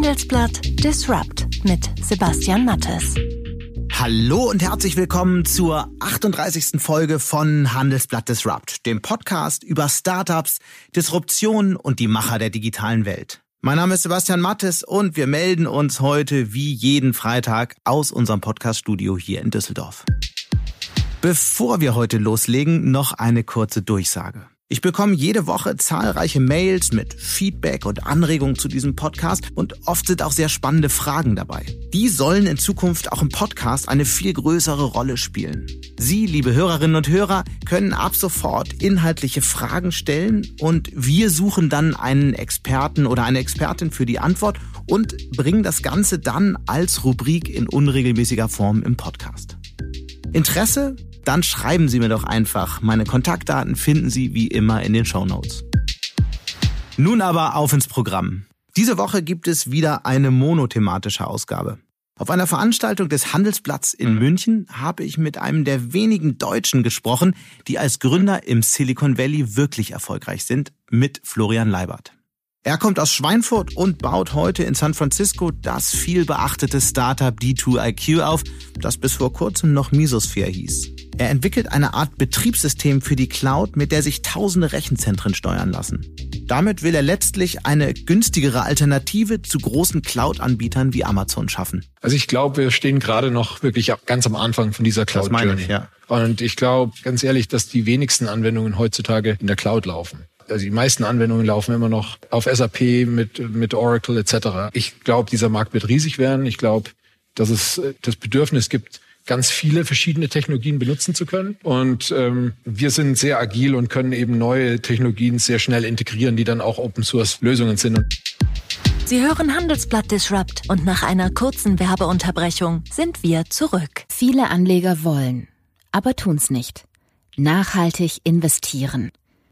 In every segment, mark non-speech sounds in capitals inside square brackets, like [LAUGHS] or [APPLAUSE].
Handelsblatt Disrupt mit Sebastian Mattes. Hallo und herzlich willkommen zur 38. Folge von Handelsblatt Disrupt, dem Podcast über Startups, Disruption und die Macher der digitalen Welt. Mein Name ist Sebastian Mattes und wir melden uns heute wie jeden Freitag aus unserem Podcaststudio hier in Düsseldorf. Bevor wir heute loslegen, noch eine kurze Durchsage. Ich bekomme jede Woche zahlreiche Mails mit Feedback und Anregungen zu diesem Podcast und oft sind auch sehr spannende Fragen dabei. Die sollen in Zukunft auch im Podcast eine viel größere Rolle spielen. Sie, liebe Hörerinnen und Hörer, können ab sofort inhaltliche Fragen stellen und wir suchen dann einen Experten oder eine Expertin für die Antwort und bringen das Ganze dann als Rubrik in unregelmäßiger Form im Podcast. Interesse? Dann schreiben Sie mir doch einfach. Meine Kontaktdaten finden Sie wie immer in den Show Notes. Nun aber auf ins Programm. Diese Woche gibt es wieder eine monothematische Ausgabe. Auf einer Veranstaltung des Handelsplatz in München habe ich mit einem der wenigen Deutschen gesprochen, die als Gründer im Silicon Valley wirklich erfolgreich sind, mit Florian Leibert. Er kommt aus Schweinfurt und baut heute in San Francisco das viel beachtete Startup D2IQ auf, das bis vor kurzem noch Mesosphere hieß. Er entwickelt eine Art Betriebssystem für die Cloud, mit der sich tausende Rechenzentren steuern lassen. Damit will er letztlich eine günstigere Alternative zu großen Cloud-Anbietern wie Amazon schaffen. Also ich glaube, wir stehen gerade noch wirklich ganz am Anfang von dieser Cloud Journey. Ich, ja. Und ich glaube ganz ehrlich, dass die wenigsten Anwendungen heutzutage in der Cloud laufen also die meisten Anwendungen laufen immer noch auf SAP mit, mit Oracle etc. Ich glaube, dieser Markt wird riesig werden. Ich glaube, dass es das Bedürfnis gibt, ganz viele verschiedene Technologien benutzen zu können. Und ähm, wir sind sehr agil und können eben neue Technologien sehr schnell integrieren, die dann auch Open Source Lösungen sind. Sie hören Handelsblatt Disrupt und nach einer kurzen Werbeunterbrechung sind wir zurück. Viele Anleger wollen, aber tun's nicht. Nachhaltig investieren.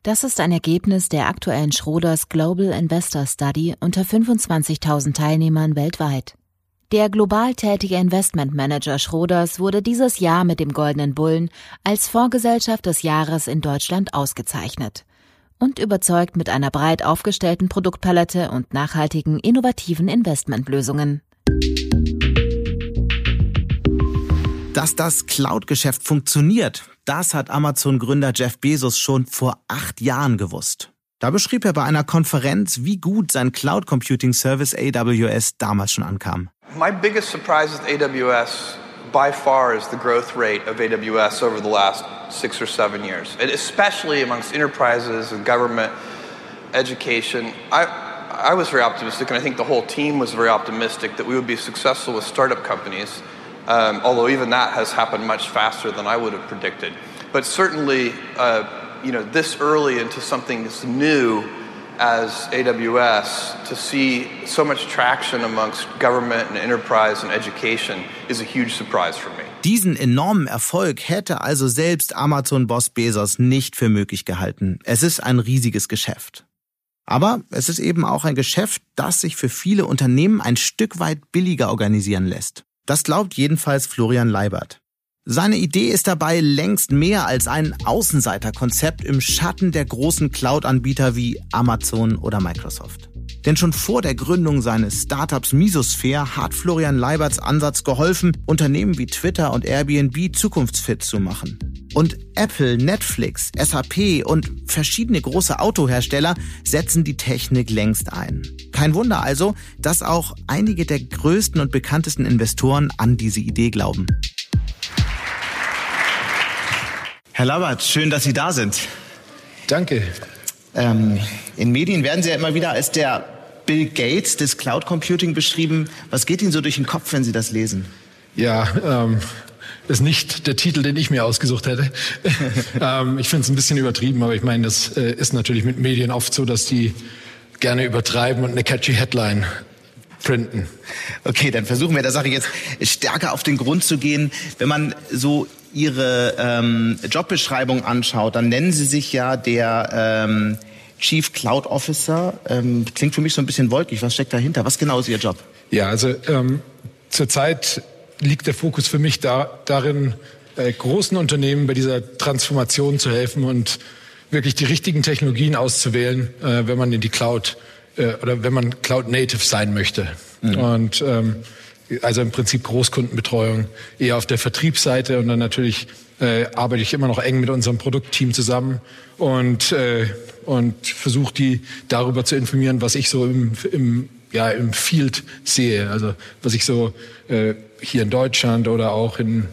Das ist ein Ergebnis der aktuellen Schroders Global Investor Study unter 25.000 Teilnehmern weltweit. Der global tätige Investmentmanager Schroders wurde dieses Jahr mit dem Goldenen Bullen als Vorgesellschaft des Jahres in Deutschland ausgezeichnet und überzeugt mit einer breit aufgestellten Produktpalette und nachhaltigen, innovativen Investmentlösungen. Dass das Cloud-Geschäft funktioniert, das hat Amazon-Gründer Jeff Bezos schon vor acht Jahren gewusst. Da beschrieb er bei einer Konferenz, wie gut sein Cloud Computing Service AWS damals schon ankam. My biggest surprise with AWS by far is the growth rate of AWS over the last six or seven years, and especially amongst enterprises and government, education. I, I was very optimistic, and I think the whole team was very optimistic that we would be successful with startup companies. Um, although even that has happened much faster than I would have predicted. But certainly, uh, you know, this early into something that's new as AWS to see so much traction amongst government and enterprise and education is a huge surprise for me. Diesen enormen Erfolg hätte also selbst Amazon-Boss Bezos nicht für möglich gehalten. Es ist ein riesiges Geschäft. Aber es ist eben auch ein Geschäft, das sich für viele Unternehmen ein Stück weit billiger organisieren lässt. Das glaubt jedenfalls Florian Leibert. Seine Idee ist dabei längst mehr als ein Außenseiterkonzept im Schatten der großen Cloud-Anbieter wie Amazon oder Microsoft. Denn schon vor der Gründung seines Startups Misosphere hat Florian Leiberts Ansatz geholfen, Unternehmen wie Twitter und Airbnb zukunftsfit zu machen. Und Apple, Netflix, SAP und verschiedene große Autohersteller setzen die Technik längst ein. Kein Wunder also, dass auch einige der größten und bekanntesten Investoren an diese Idee glauben. Herr Labert, schön, dass Sie da sind. Danke. Ähm, in Medien werden Sie ja immer wieder als der Bill Gates des Cloud Computing beschrieben. Was geht Ihnen so durch den Kopf, wenn Sie das lesen? Ja, ähm, ist nicht der Titel, den ich mir ausgesucht hätte. [LAUGHS] ähm, ich finde es ein bisschen übertrieben, aber ich meine, das äh, ist natürlich mit Medien oft so, dass die gerne übertreiben und eine catchy Headline printen. Okay, dann versuchen wir der Sache jetzt stärker auf den Grund zu gehen. Wenn man so Ihre ähm, Jobbeschreibung anschaut, dann nennen Sie sich ja der ähm, Chief Cloud Officer. Ähm, klingt für mich so ein bisschen wolkig. Was steckt dahinter? Was genau ist Ihr Job? Ja, also ähm, zurzeit liegt der Fokus für mich da, darin, äh, großen Unternehmen bei dieser Transformation zu helfen und wirklich die richtigen Technologien auszuwählen, äh, wenn man in die Cloud äh, oder wenn man Cloud Native sein möchte. Mhm. Und ähm, also im Prinzip Großkundenbetreuung eher auf der Vertriebsseite und dann natürlich äh, arbeite ich immer noch eng mit unserem Produktteam zusammen und äh, und versuche die darüber zu informieren, was ich so im, im ja im Field sehe, also was ich so äh, hier in Deutschland oder auch in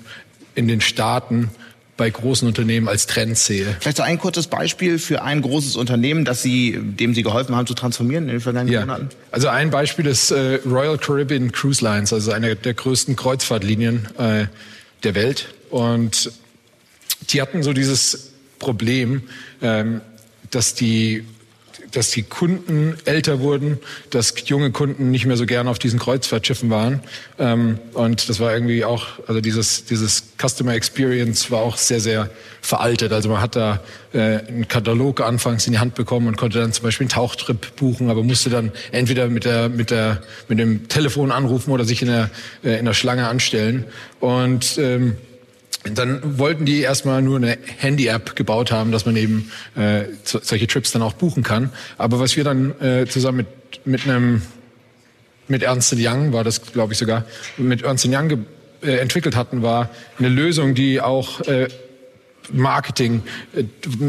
in den Staaten bei großen Unternehmen als Trend sehe. Vielleicht so ein kurzes Beispiel für ein großes Unternehmen, das Sie, dem Sie geholfen haben zu transformieren in den vergangenen ja. Monaten? Also ein Beispiel ist äh, Royal Caribbean Cruise Lines, also eine der größten Kreuzfahrtlinien äh, der Welt. Und die hatten so dieses Problem, ähm, dass die dass die Kunden älter wurden, dass junge Kunden nicht mehr so gerne auf diesen Kreuzfahrtschiffen waren. Ähm, und das war irgendwie auch, also dieses, dieses Customer Experience war auch sehr, sehr veraltet. Also man hat da äh, einen Katalog anfangs in die Hand bekommen und konnte dann zum Beispiel einen Tauchtrip buchen, aber musste dann entweder mit der, mit der, mit dem Telefon anrufen oder sich in der, äh, in der Schlange anstellen. Und, ähm, dann wollten die erstmal nur eine Handy-App gebaut haben, dass man eben äh, solche Trips dann auch buchen kann. Aber was wir dann äh, zusammen mit, mit einem mit Ernst Young war das, glaube ich sogar, mit Ernst Young äh, entwickelt hatten, war eine Lösung, die auch äh, Marketing, äh,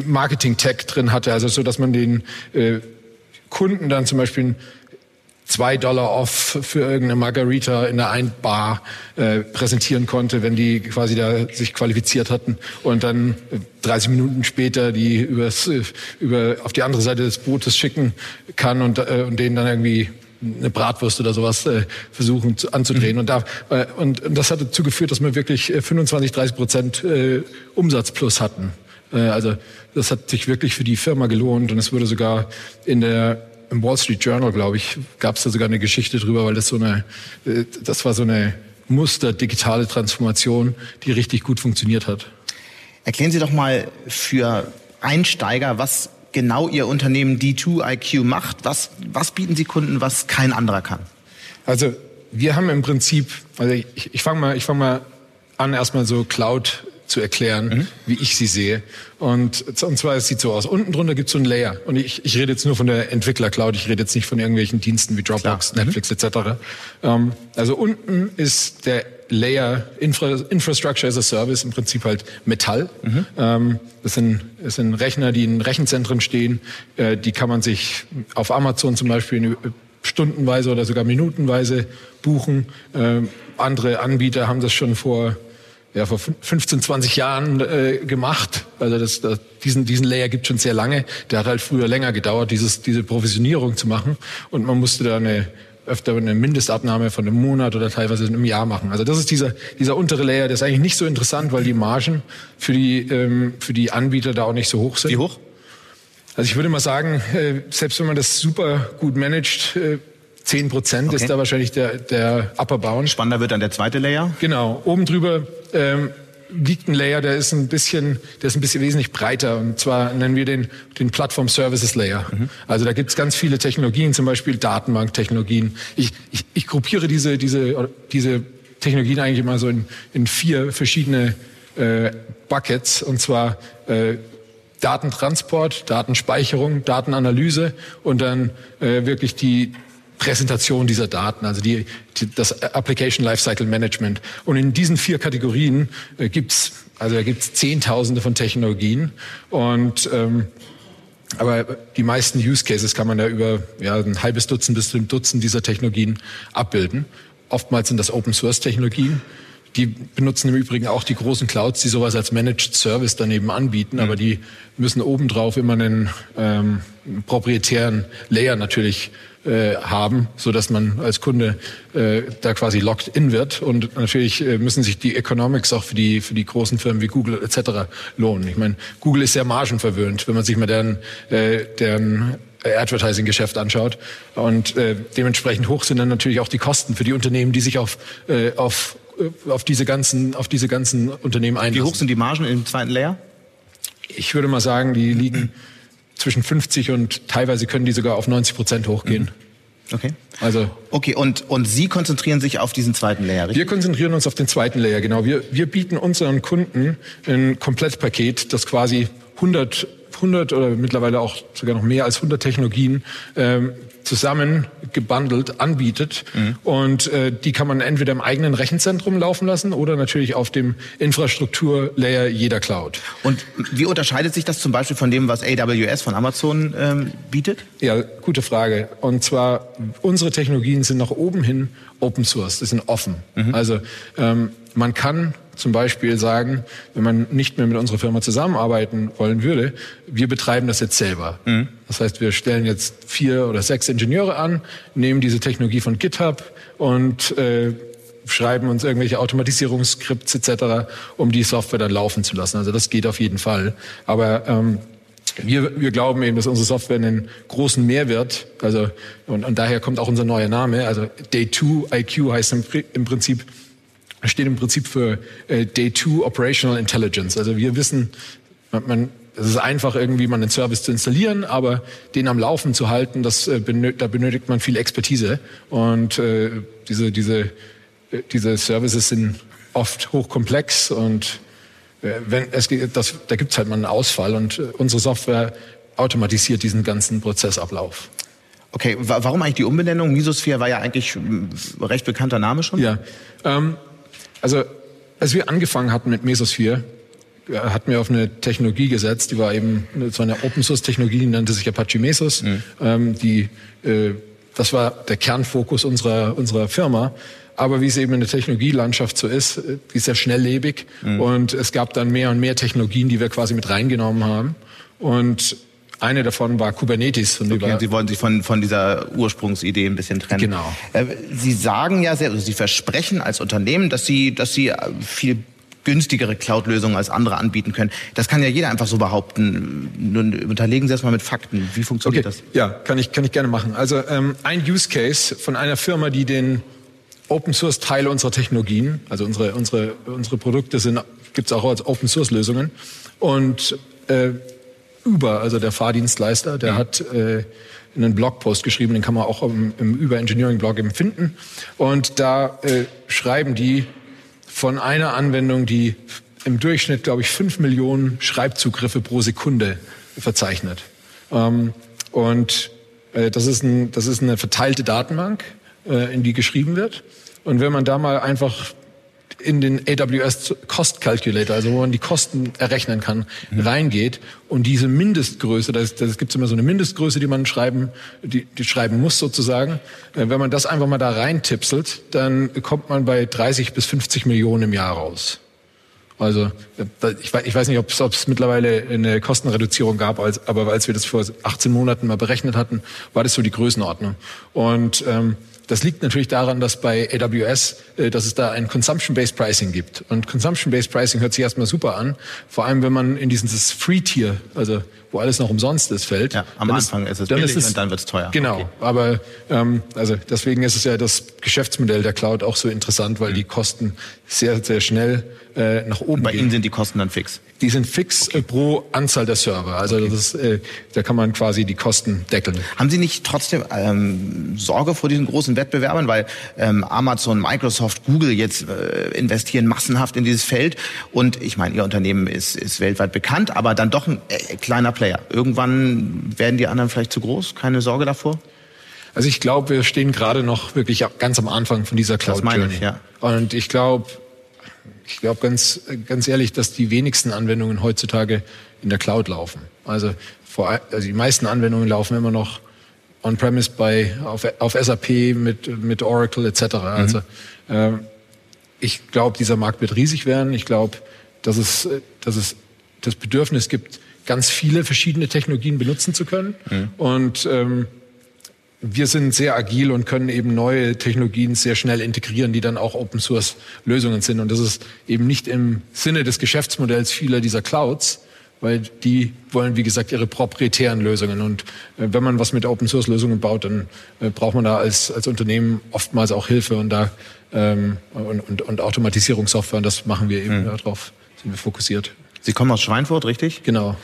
Marketing-Tech drin hatte, also so, dass man den äh, Kunden dann zum Beispiel zwei Dollar off für irgendeine Margarita in der Einbar äh, präsentieren konnte, wenn die quasi da sich qualifiziert hatten und dann 30 Minuten später die übers, über auf die andere Seite des Bootes schicken kann und, äh, und denen dann irgendwie eine Bratwurst oder sowas äh, versuchen zu, anzudrehen. Mhm. Und, da, äh, und, und das hat dazu geführt, dass wir wirklich 25, äh, 30 Prozent äh, Umsatz plus hatten. Äh, also das hat sich wirklich für die Firma gelohnt und es wurde sogar in der im Wall Street Journal, glaube ich, gab es da sogar eine Geschichte drüber, weil das so eine, äh, das war so eine Muster digitale Transformation, die richtig gut funktioniert hat. Erklären Sie doch mal für Einsteiger, was genau Ihr Unternehmen D2IQ macht. Was, was bieten Sie Kunden, was kein anderer kann? Also wir haben im Prinzip, also ich, ich fange mal, ich fange mal an erstmal so Cloud zu erklären, mhm. wie ich sie sehe. Und, und zwar, es sieht so aus. Unten drunter gibt es so ein Layer. Und ich, ich rede jetzt nur von der Entwickler-Cloud. Ich rede jetzt nicht von irgendwelchen Diensten wie Dropbox, Klar. Netflix mhm. etc. Ähm, also unten ist der Layer Infra Infrastructure as a Service, im Prinzip halt Metall. Mhm. Ähm, das, sind, das sind Rechner, die in Rechenzentren stehen. Äh, die kann man sich auf Amazon zum Beispiel stundenweise oder sogar minutenweise buchen. Äh, andere Anbieter haben das schon vor ja, vor 15, 20 Jahren äh, gemacht. Also das, das, diesen, diesen Layer gibt schon sehr lange. Der hat halt früher länger gedauert, dieses, diese Provisionierung zu machen. Und man musste da eine öfter eine Mindestabnahme von einem Monat oder teilweise einem Jahr machen. Also das ist dieser, dieser untere Layer, der ist eigentlich nicht so interessant, weil die Margen für die, ähm, für die Anbieter da auch nicht so hoch sind. Wie hoch? Also ich würde mal sagen, äh, selbst wenn man das super gut managt, äh, 10 Prozent okay. ist da wahrscheinlich der, der Upper Bound. Spannender wird dann der zweite Layer. Genau. Oben drüber ähm, liegt ein Layer, der ist ein bisschen, der ist ein bisschen wesentlich breiter. Und zwar nennen wir den, den Plattform Services Layer. Mhm. Also da gibt es ganz viele Technologien, zum Beispiel Datenbanktechnologien. Ich, ich, ich gruppiere diese, diese, diese Technologien eigentlich immer so in, in vier verschiedene äh, Buckets. Und zwar äh, Datentransport, Datenspeicherung, Datenanalyse und dann äh, wirklich die Präsentation dieser Daten, also die, die, das Application Lifecycle Management. Und in diesen vier Kategorien äh, gibt's also da gibt's Zehntausende von Technologien und ähm, aber die meisten Use Cases kann man ja über ja, ein halbes Dutzend bis zu einem Dutzend dieser Technologien abbilden. Oftmals sind das Open Source Technologien. Die benutzen im Übrigen auch die großen Clouds, die sowas als Managed Service daneben anbieten, mhm. aber die müssen obendrauf immer einen ähm, proprietären Layer natürlich äh, haben, so dass man als Kunde äh, da quasi locked in wird. Und natürlich äh, müssen sich die Economics auch für die für die großen Firmen wie Google etc. lohnen. Ich meine, Google ist sehr margenverwöhnt, wenn man sich mal deren äh, deren Advertising-Geschäft anschaut. Und äh, dementsprechend hoch sind dann natürlich auch die Kosten für die Unternehmen, die sich auf, äh, auf, äh, auf, diese ganzen, auf diese ganzen Unternehmen einlassen. Wie hoch sind die Margen im zweiten Layer? Ich würde mal sagen, die liegen zwischen 50 und teilweise können die sogar auf 90 Prozent hochgehen. Mhm. Okay. Also. Okay, und, und Sie konzentrieren sich auf diesen zweiten Layer, richtig? Wir konzentrieren uns auf den zweiten Layer, genau. Wir, wir bieten unseren Kunden ein Komplettpaket, das quasi 100 100 oder mittlerweile auch sogar noch mehr als 100 Technologien ähm, zusammen gebundelt anbietet. Mhm. Und äh, die kann man entweder im eigenen Rechenzentrum laufen lassen oder natürlich auf dem Infrastrukturlayer jeder Cloud. Und wie unterscheidet sich das zum Beispiel von dem, was AWS von Amazon ähm, bietet? Ja, gute Frage. Und zwar, unsere Technologien sind nach oben hin Open Source, das sind offen. Mhm. Also ähm, man kann zum Beispiel sagen, wenn man nicht mehr mit unserer Firma zusammenarbeiten wollen würde, wir betreiben das jetzt selber. Mhm. Das heißt, wir stellen jetzt vier oder sechs Ingenieure an, nehmen diese Technologie von GitHub und äh, schreiben uns irgendwelche Automatisierungsskripts etc., um die Software dann laufen zu lassen. Also das geht auf jeden Fall. Aber ähm, wir, wir glauben eben, dass unsere Software einen großen Mehrwert, also und, und daher kommt auch unser neuer Name, also Day 2 IQ heißt im, im Prinzip steht im Prinzip für äh, Day 2 Operational Intelligence. Also wir wissen, man, man es ist einfach irgendwie mal einen Service zu installieren, aber den am Laufen zu halten, das äh, benötigt, da benötigt man viel Expertise und äh, diese diese äh, diese Services sind oft hochkomplex und äh, wenn es das, da gibt es halt mal einen Ausfall und äh, unsere Software automatisiert diesen ganzen Prozessablauf. Okay, warum eigentlich die Umbenennung? Mesosphere war ja eigentlich ein recht bekannter Name schon. Ja, ähm, also als wir angefangen hatten mit Mesosphere, hatten wir auf eine Technologie gesetzt, die war eben so eine Open Source Technologie, die nannte sich Apache Mesos. Mhm. Ähm, die, äh, das war der Kernfokus unserer, unserer Firma. Aber wie es eben in der Technologielandschaft so ist, äh, die ist sehr schnelllebig. Mhm. Und es gab dann mehr und mehr Technologien, die wir quasi mit reingenommen haben. Und eine davon war Kubernetes. Und okay, Sie wollen sich von, von dieser Ursprungsidee ein bisschen trennen. Genau. Äh, Sie sagen ja sehr, also Sie versprechen als Unternehmen, dass Sie, dass Sie viel günstigere Cloud-Lösungen als andere anbieten können. Das kann ja jeder einfach so behaupten. Nun unterlegen Sie das mal mit Fakten. Wie funktioniert okay. das? Ja, kann ich, kann ich gerne machen. Also ähm, ein Use Case von einer Firma, die den Open Source Teil unserer Technologien, also unsere, unsere, unsere Produkte sind, gibt es auch als Open Source Lösungen. Und äh, Uber, also der Fahrdienstleister, der mhm. hat äh, einen Blogpost geschrieben, den kann man auch im, im Uber Engineering Blog eben finden. Und da äh, schreiben die von einer Anwendung, die im Durchschnitt, glaube ich, fünf Millionen Schreibzugriffe pro Sekunde verzeichnet. Ähm, und äh, das, ist ein, das ist eine verteilte Datenbank, äh, in die geschrieben wird. Und wenn man da mal einfach in den AWS Cost Calculator, also wo man die Kosten errechnen kann, mhm. reingeht und diese Mindestgröße, das, das gibt immer so eine Mindestgröße, die man schreiben, die, die schreiben muss sozusagen. Äh, wenn man das einfach mal da reintipselt, dann kommt man bei 30 bis 50 Millionen im Jahr raus. Also ich weiß nicht, ob es mittlerweile eine Kostenreduzierung gab, aber als wir das vor 18 Monaten mal berechnet hatten, war das so die Größenordnung. Und ähm, das liegt natürlich daran, dass bei AWS, äh, dass es da ein Consumption-Based Pricing gibt. Und Consumption-Based Pricing hört sich erstmal super an. Vor allem, wenn man in dieses Free-Tier, also wo alles noch umsonst ist, fällt. Ja, am Anfang ist, ist es billig ist es, und dann wird es teuer. Genau. Okay. Aber ähm, also deswegen ist es ja das Geschäftsmodell der Cloud auch so interessant, weil mhm. die Kosten sehr, sehr schnell äh, nach oben Bei gehen. Ihnen sind die Kosten dann fix? Die sind fix okay. äh, pro Anzahl der Server. Also okay. das äh, da kann man quasi die Kosten deckeln. Haben Sie nicht trotzdem ähm, Sorge vor diesen großen Wettbewerbern? Weil ähm, Amazon, Microsoft, Google jetzt äh, investieren massenhaft in dieses Feld. Und ich meine, Ihr Unternehmen ist, ist weltweit bekannt, aber dann doch ein äh, kleiner Player. Irgendwann werden die anderen vielleicht zu groß? Keine Sorge davor? Also ich glaube, wir stehen gerade noch wirklich ganz am Anfang von dieser Cloud Journey. Ich, ja. Und ich glaube, ich glaube ganz, ganz ehrlich, dass die wenigsten Anwendungen heutzutage in der Cloud laufen. Also, vor, also die meisten Anwendungen laufen immer noch on-premise bei auf, auf SAP mit mit Oracle etc. Mhm. Also äh, ich glaube, dieser Markt wird riesig werden. Ich glaube, dass es dass es das Bedürfnis gibt, ganz viele verschiedene Technologien benutzen zu können. Mhm. Und ähm, wir sind sehr agil und können eben neue Technologien sehr schnell integrieren, die dann auch Open Source Lösungen sind. Und das ist eben nicht im Sinne des Geschäftsmodells vieler dieser Clouds, weil die wollen, wie gesagt, ihre proprietären Lösungen. Und äh, wenn man was mit Open Source Lösungen baut, dann äh, braucht man da als, als Unternehmen oftmals auch Hilfe und da ähm, und, und, und Automatisierungssoftware. Und das machen wir eben mhm. darauf sind wir fokussiert. Sie kommen aus Schweinfurt, richtig? Genau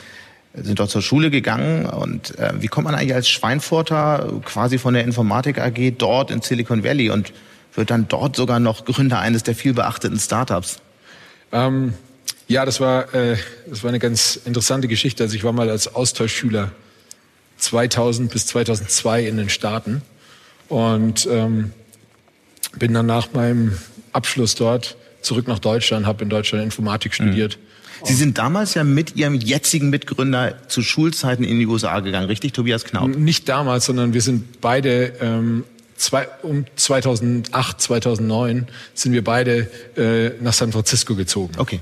sind dort zur Schule gegangen. Und äh, wie kommt man eigentlich als Schweinfurter quasi von der Informatik AG dort in Silicon Valley und wird dann dort sogar noch Gründer eines der viel beachteten Startups? Ähm, Ja, das war, äh, das war eine ganz interessante Geschichte. Also ich war mal als Austauschschüler 2000 bis 2002 in den Staaten und ähm, bin dann nach meinem Abschluss dort zurück nach Deutschland, habe in Deutschland Informatik studiert. Mhm. Sie sind damals ja mit Ihrem jetzigen Mitgründer zu Schulzeiten in die USA gegangen, richtig, Tobias Knaub? Nicht damals, sondern wir sind beide ähm, zwei, um 2008, 2009 sind wir beide äh, nach San Francisco gezogen. Okay.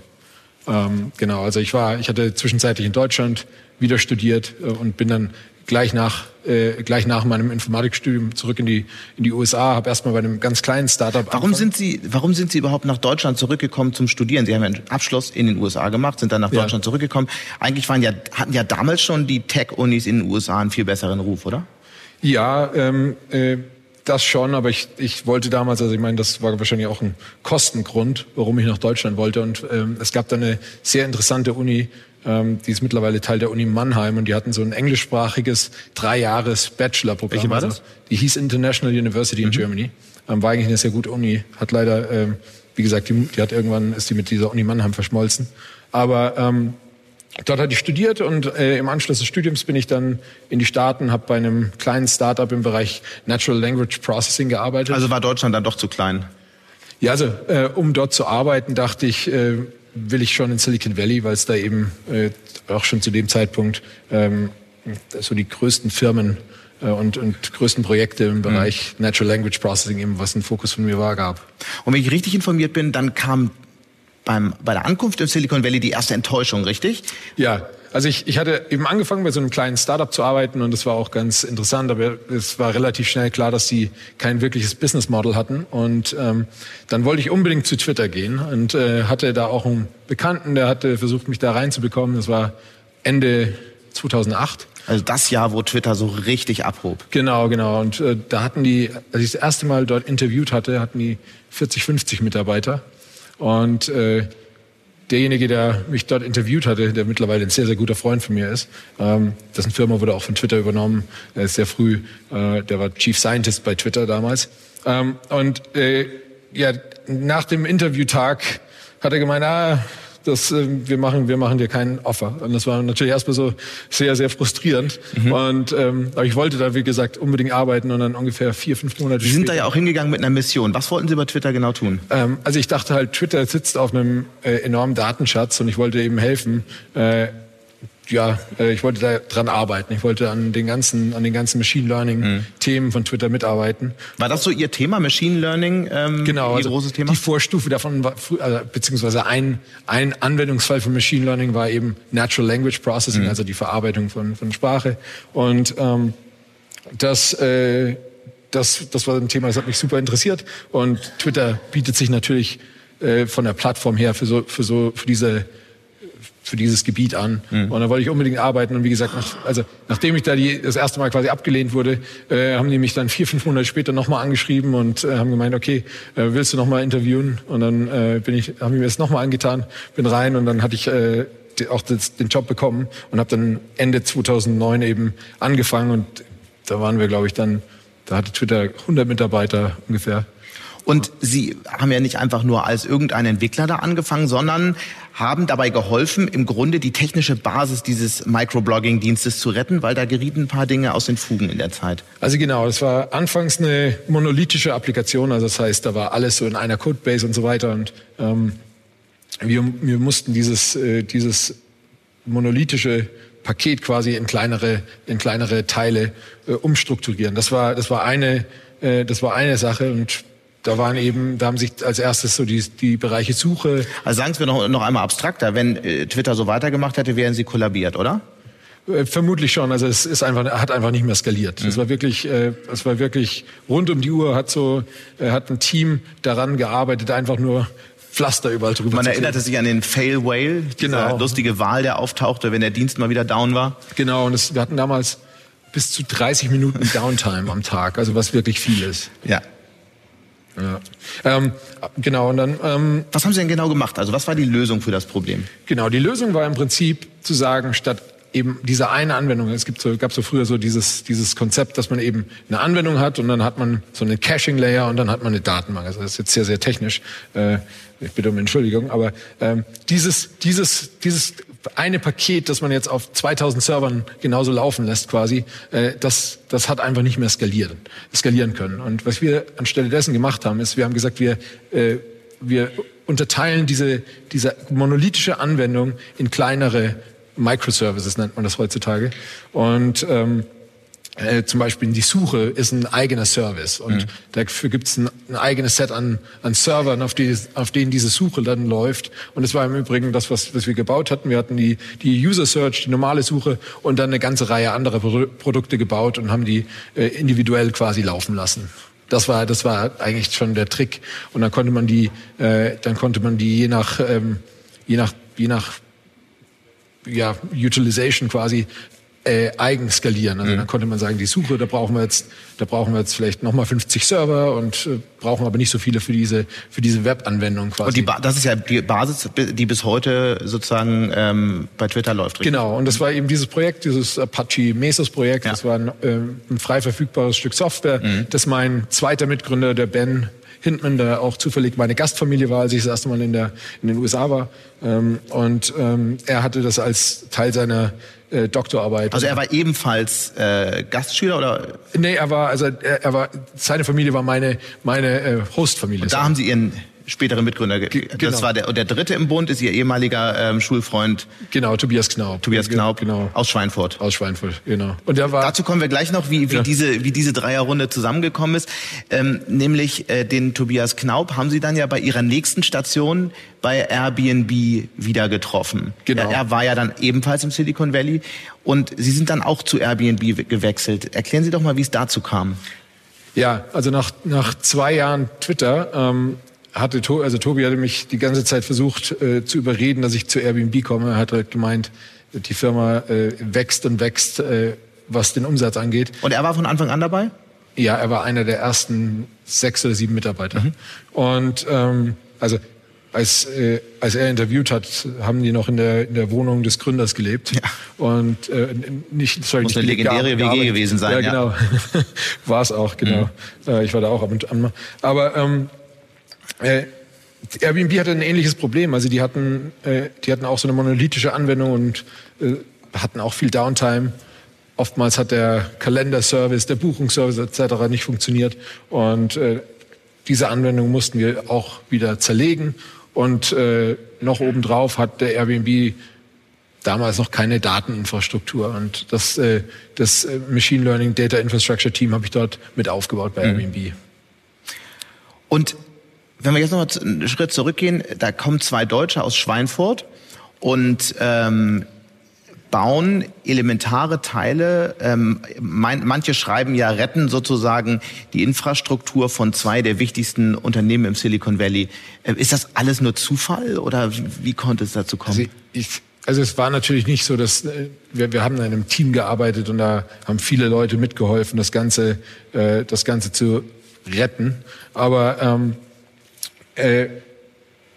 Ähm, genau, also ich war, ich hatte zwischenzeitlich in Deutschland wieder studiert äh, und bin dann gleich nach äh, gleich nach meinem Informatikstudium zurück in die in die USA, habe erstmal bei einem ganz kleinen Startup. Warum sind Sie Warum sind Sie überhaupt nach Deutschland zurückgekommen zum Studieren? Sie haben einen Abschluss in den USA gemacht, sind dann nach ja. Deutschland zurückgekommen. Eigentlich waren ja hatten ja damals schon die Tech-Unis in den USA einen viel besseren Ruf, oder? Ja, ähm, äh, das schon, aber ich, ich wollte damals, also ich meine, das war wahrscheinlich auch ein Kostengrund, warum ich nach Deutschland wollte. Und ähm, es gab da eine sehr interessante Uni, ähm, die ist mittlerweile Teil der Uni Mannheim und die hatten so ein englischsprachiges dreijahres Bachelor-Programm. Welche war das? Die hieß International University in mhm. Germany. Ähm, war eigentlich eine sehr gute Uni. Hat leider, ähm, wie gesagt, die, die hat irgendwann ist die mit dieser Uni Mannheim verschmolzen. Aber ähm, Dort hatte ich studiert und äh, im Anschluss des Studiums bin ich dann in die Staaten, habe bei einem kleinen Startup im Bereich Natural Language Processing gearbeitet. Also war Deutschland dann doch zu klein? Ja, also äh, um dort zu arbeiten, dachte ich, äh, will ich schon in Silicon Valley, weil es da eben äh, auch schon zu dem Zeitpunkt ähm, so die größten Firmen äh, und, und größten Projekte im Bereich mhm. Natural Language Processing eben, was ein Fokus von mir war, gab. Und wenn ich richtig informiert bin, dann kam beim, bei der Ankunft im Silicon Valley die erste Enttäuschung, richtig? Ja, also ich, ich hatte eben angefangen, bei so einem kleinen Startup zu arbeiten und das war auch ganz interessant, aber es war relativ schnell klar, dass sie kein wirkliches Business Model hatten. Und ähm, dann wollte ich unbedingt zu Twitter gehen und äh, hatte da auch einen Bekannten, der hatte versucht, mich da reinzubekommen. Das war Ende 2008. Also das Jahr, wo Twitter so richtig abhob. Genau, genau. Und äh, da hatten die, als ich das erste Mal dort interviewt hatte, hatten die 40, 50 Mitarbeiter. Und äh, derjenige, der mich dort interviewt hatte, der mittlerweile ein sehr, sehr guter Freund von mir ist, ähm, dessen Firma wurde auch von Twitter übernommen. Er ist sehr früh, äh, der war Chief Scientist bei Twitter damals. Ähm, und äh, ja, nach dem Interviewtag hat er gemeint, ah, das, äh, wir machen, wir machen dir keinen Offer. Und das war natürlich erstmal so sehr, sehr frustrierend. Mhm. Und ähm, aber ich wollte da wie gesagt unbedingt arbeiten und dann ungefähr vier, fünf Monate. Sie sind später, da ja auch hingegangen mit einer Mission. Was wollten Sie bei Twitter genau tun? Ähm, also ich dachte halt, Twitter sitzt auf einem äh, enormen Datenschatz und ich wollte eben helfen. Äh, ja, äh, ich wollte da dran arbeiten. Ich wollte an den ganzen, an den ganzen Machine Learning mhm. Von Twitter mitarbeiten. War das so Ihr Thema, Machine Learning? Ähm, genau, also großes Thema? Die Vorstufe davon war, also, beziehungsweise ein, ein Anwendungsfall von Machine Learning war eben Natural Language Processing, mhm. also die Verarbeitung von, von Sprache. Und ähm, das, äh, das, das war ein Thema, das hat mich super interessiert. Und Twitter bietet sich natürlich äh, von der Plattform her für so, für so, für diese für dieses Gebiet an. Mhm. Und da wollte ich unbedingt arbeiten. Und wie gesagt, nach, also nachdem ich da die, das erste Mal quasi abgelehnt wurde, äh, haben die mich dann vier, fünf Monate später nochmal angeschrieben und äh, haben gemeint, okay, äh, willst du nochmal interviewen? Und dann äh, bin ich, haben die mir das nochmal angetan, bin rein und dann hatte ich äh, auch das, den Job bekommen und habe dann Ende 2009 eben angefangen und da waren wir, glaube ich, dann, da hatte Twitter 100 Mitarbeiter ungefähr. Und Sie haben ja nicht einfach nur als irgendein Entwickler da angefangen, sondern haben dabei geholfen, im Grunde die technische Basis dieses Microblogging-Dienstes zu retten, weil da gerieten ein paar Dinge aus den Fugen in der Zeit. Also genau, es war anfangs eine monolithische Applikation, also das heißt, da war alles so in einer Codebase und so weiter und ähm, wir, wir mussten dieses, äh, dieses monolithische Paket quasi in kleinere, in kleinere Teile äh, umstrukturieren. Das war, das war eine, äh, das war eine Sache und da waren eben, da haben sich als erstes so die, die Bereiche Suche. Also sagen Sie mir noch, noch einmal abstrakter, wenn äh, Twitter so weitergemacht hätte, wären Sie kollabiert, oder? Äh, vermutlich schon. Also es ist einfach, hat einfach nicht mehr skaliert. Es mhm. war wirklich, äh, es war wirklich rund um die Uhr. Hat so, äh, hat ein Team daran gearbeitet, einfach nur Pflaster überall drüber. Man erinnerte sich an den Fail Whale, genau. lustige Wahl, der auftauchte, wenn der Dienst mal wieder down war. Genau. Und es, wir hatten damals bis zu 30 Minuten Downtime am Tag, also was wirklich viel ist. Ja. Ja. Ähm, genau, und dann. Ähm, was haben Sie denn genau gemacht? Also, was war die Lösung für das Problem? Genau, die Lösung war im Prinzip zu sagen, statt eben diese eine Anwendung. Es gibt so, gab so früher so dieses, dieses Konzept, dass man eben eine Anwendung hat und dann hat man so eine Caching-Layer und dann hat man eine Datenbank. Also das ist jetzt sehr, sehr technisch. Äh, ich bitte um Entschuldigung, aber ähm, dieses, dieses, dieses eine Paket, das man jetzt auf 2000 Servern genauso laufen lässt quasi, äh, das, das hat einfach nicht mehr skalieren, skalieren können. Und was wir anstelle dessen gemacht haben, ist, wir haben gesagt, wir, äh, wir unterteilen diese, diese monolithische Anwendung in kleinere Microservices nennt man das heutzutage. Und ähm, äh, zum Beispiel die Suche ist ein eigener Service und mhm. dafür gibt es ein, ein, eigenes Set an, an Servern, auf, die, auf denen diese Suche dann läuft. Und es war im Übrigen das, was, was wir gebaut hatten. Wir hatten die, die User Search, die normale Suche und dann eine ganze Reihe anderer Pro Produkte gebaut und haben die äh, individuell quasi laufen lassen. Das war, das war eigentlich schon der Trick. Und dann konnte man die, äh, dann konnte man die je nach, ähm, je nach, je nach ja, Utilization quasi äh, eigen skalieren. Also mhm. dann konnte man sagen, die Suche, da brauchen wir jetzt, da brauchen wir jetzt vielleicht nochmal 50 Server und äh, brauchen aber nicht so viele für diese für diese Webanwendung quasi. Und die das ist ja die Basis, die bis heute sozusagen ähm, bei Twitter läuft. Richtig? Genau. Und das war eben dieses Projekt, dieses Apache Mesos Projekt. Ja. Das war ein, äh, ein frei verfügbares Stück Software, mhm. das mein zweiter Mitgründer, der Ben Hindman, der auch zufällig meine Gastfamilie war, als ich das erste Mal in, der, in den USA war. Ähm, und ähm, er hatte das als Teil seiner äh, Doktorarbeit. Also er war ebenfalls äh, Gastschüler oder? Nee, er war also er, er war seine Familie war meine meine äh, Hostfamilie. Und da haben Sie Ihren spätere Mitgründer. G genau. Das war der, und der dritte im Bund ist Ihr ehemaliger ähm, Schulfreund. Genau, Tobias Knaub. Tobias Knaub, genau. Aus Schweinfurt. Aus Schweinfurt, genau. Und der war. Dazu kommen wir gleich noch, wie, wie ja. diese, wie diese Dreierrunde zusammengekommen ist. Ähm, nämlich äh, den Tobias Knaub haben Sie dann ja bei Ihrer nächsten Station bei Airbnb wieder getroffen. Genau. Er, er war ja dann ebenfalls im Silicon Valley und Sie sind dann auch zu Airbnb gewechselt. Erklären Sie doch mal, wie es dazu kam. Ja, also nach, nach zwei Jahren Twitter ähm, hatte to also Tobi hatte mich die ganze Zeit versucht äh, zu überreden, dass ich zu Airbnb komme. Er hat halt gemeint, die Firma äh, wächst und wächst, äh, was den Umsatz angeht. Und er war von Anfang an dabei? Ja, er war einer der ersten sechs oder sieben Mitarbeiter. Mhm. Und ähm, also als, äh, als er interviewt hat, haben die noch in der, in der Wohnung des Gründers gelebt. Ja. Und äh, nicht, sorry, Muss nicht eine legendäre WG gewesen sein. Ja, genau. [LAUGHS] Ja. war es auch, genau. Mhm. Äh, ich war da auch ab und an. Aber ähm, äh, Airbnb hatte ein ähnliches Problem. Also die hatten, äh, die hatten auch so eine monolithische Anwendung und äh, hatten auch viel Downtime. Oftmals hat der Kalenderservice, der Buchungsservice etc. nicht funktioniert und äh, diese Anwendung mussten wir auch wieder zerlegen und äh, noch obendrauf hat der Airbnb damals noch keine Dateninfrastruktur und das, äh, das äh, Machine Learning Data Infrastructure Team habe ich dort mit aufgebaut bei mhm. Airbnb. Und wenn wir jetzt noch einen Schritt zurückgehen, da kommen zwei Deutsche aus Schweinfurt und ähm, bauen elementare Teile. Ähm, mein, manche schreiben ja, retten sozusagen die Infrastruktur von zwei der wichtigsten Unternehmen im Silicon Valley. Äh, ist das alles nur Zufall oder wie, wie konnte es dazu kommen? Also, ich, also es war natürlich nicht so, dass äh, wir, wir haben in einem Team gearbeitet und da haben viele Leute mitgeholfen, das Ganze, äh, das Ganze zu retten. Aber ähm, äh,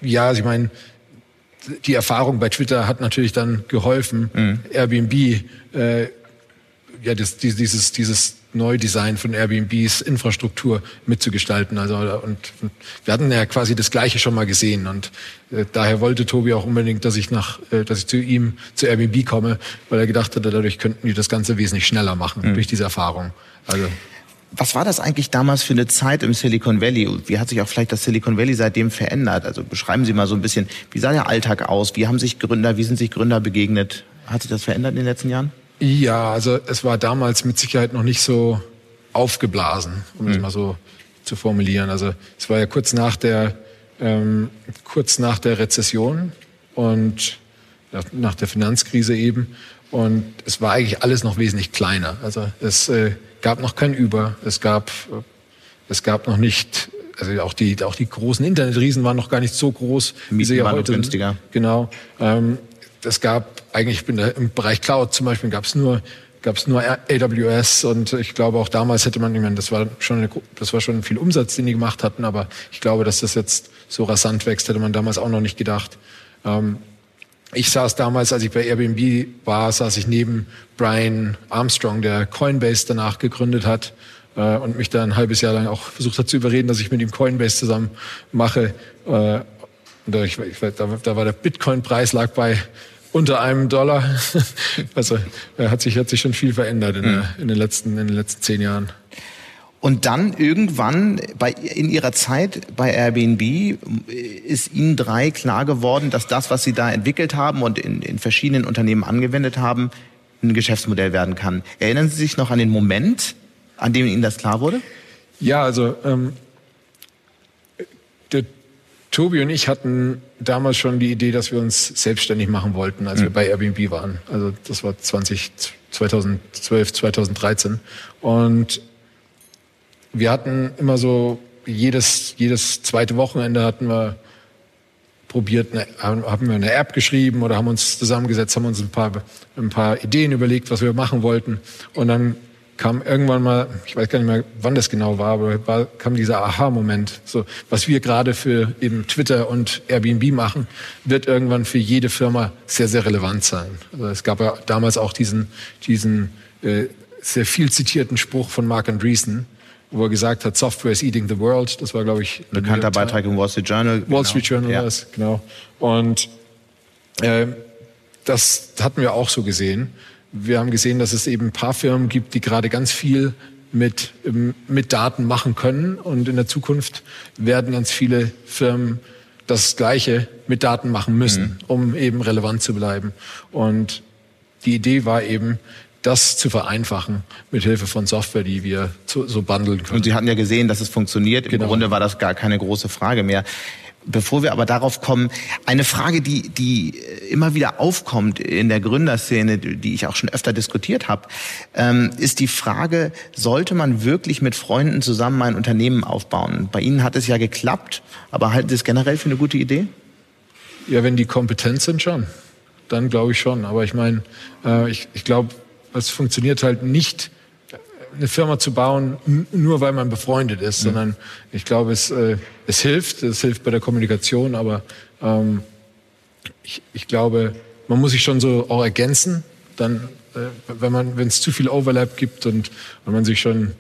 ja, ich meine, die Erfahrung bei Twitter hat natürlich dann geholfen, mhm. Airbnb, äh, ja, das, dieses, dieses Neudesign von Airbnbs Infrastruktur mitzugestalten. Also und, und wir hatten ja quasi das Gleiche schon mal gesehen und äh, daher wollte Tobi auch unbedingt, dass ich nach, äh, dass ich zu ihm zu Airbnb komme, weil er gedacht hatte, dadurch könnten die das Ganze wesentlich schneller machen mhm. durch diese Erfahrung. Also was war das eigentlich damals für eine Zeit im Silicon Valley? Wie hat sich auch vielleicht das Silicon Valley seitdem verändert? Also beschreiben Sie mal so ein bisschen, wie sah der Alltag aus? Wie haben sich Gründer, wie sind sich Gründer begegnet? Hat sich das verändert in den letzten Jahren? Ja, also es war damals mit Sicherheit noch nicht so aufgeblasen, um es mhm. mal so zu formulieren. Also es war ja kurz nach der ähm, kurz nach der Rezession und nach der Finanzkrise eben. Und es war eigentlich alles noch wesentlich kleiner. Also es äh, gab noch kein Uber, es gab, es gab noch nicht, also auch die, auch die großen Internetriesen waren noch gar nicht so groß, wie sie ja heute günstiger. Genau. Ähm, es gab eigentlich im Bereich Cloud zum Beispiel gab es nur gab es nur AWS und ich glaube auch damals hätte man, ich meine, das war schon eine, das war schon viel Umsatz, den die gemacht hatten, aber ich glaube, dass das jetzt so rasant wächst, hätte man damals auch noch nicht gedacht. Ähm, ich saß damals, als ich bei Airbnb war, saß ich neben Brian Armstrong, der Coinbase danach gegründet hat äh, und mich da ein halbes Jahr lang auch versucht hat zu überreden, dass ich mit ihm Coinbase zusammen mache. Äh, da, ich, da, da war der Bitcoin-Preis lag bei unter einem Dollar. [LAUGHS] also hat sich, hat sich schon viel verändert in, der, in, den letzten, in den letzten zehn Jahren. Und dann irgendwann bei, in Ihrer Zeit bei Airbnb ist Ihnen drei klar geworden, dass das, was Sie da entwickelt haben und in, in verschiedenen Unternehmen angewendet haben, ein Geschäftsmodell werden kann. Erinnern Sie sich noch an den Moment, an dem Ihnen das klar wurde? Ja, also ähm, der Tobi und ich hatten damals schon die Idee, dass wir uns selbstständig machen wollten, als mhm. wir bei Airbnb waren. Also das war 20, 2012, 2013. Und wir hatten immer so jedes, jedes zweite Wochenende hatten wir probiert, eine, haben wir eine App geschrieben oder haben uns zusammengesetzt, haben uns ein paar, ein paar Ideen überlegt, was wir machen wollten. Und dann kam irgendwann mal, ich weiß gar nicht mehr, wann das genau war, aber war, kam dieser Aha-Moment. So, was wir gerade für eben Twitter und Airbnb machen, wird irgendwann für jede Firma sehr, sehr relevant sein. Also es gab ja damals auch diesen, diesen äh, sehr viel zitierten Spruch von Mark Andreessen, wo er gesagt hat, Software is eating the world. Das war, glaube ich, ein bekannter Beitrag im Wall Street Journal. Wall genau. Street Journal ja. es, genau. Und äh, das hatten wir auch so gesehen. Wir haben gesehen, dass es eben ein paar Firmen gibt, die gerade ganz viel mit, ähm, mit Daten machen können. Und in der Zukunft werden ganz viele Firmen das Gleiche mit Daten machen müssen, mhm. um eben relevant zu bleiben. Und die Idee war eben, das zu vereinfachen mit Hilfe von Software, die wir so, so bundeln können. Und Sie hatten ja gesehen, dass es funktioniert. Im genau. Grunde war das gar keine große Frage mehr. Bevor wir aber darauf kommen, eine Frage, die, die immer wieder aufkommt in der Gründerszene, die ich auch schon öfter diskutiert habe, ähm, ist die Frage, sollte man wirklich mit Freunden zusammen ein Unternehmen aufbauen? Bei Ihnen hat es ja geklappt, aber halten Sie es generell für eine gute Idee? Ja, wenn die kompetent sind, schon. Dann glaube ich schon. Aber ich meine, äh, ich, ich glaube, es funktioniert halt nicht, eine Firma zu bauen, nur weil man befreundet ist, mhm. sondern ich glaube, es, äh, es hilft, es hilft bei der Kommunikation, aber ähm, ich, ich glaube, man muss sich schon so auch ergänzen, dann, äh, wenn man, wenn es zu viel Overlap gibt und, und man sich schon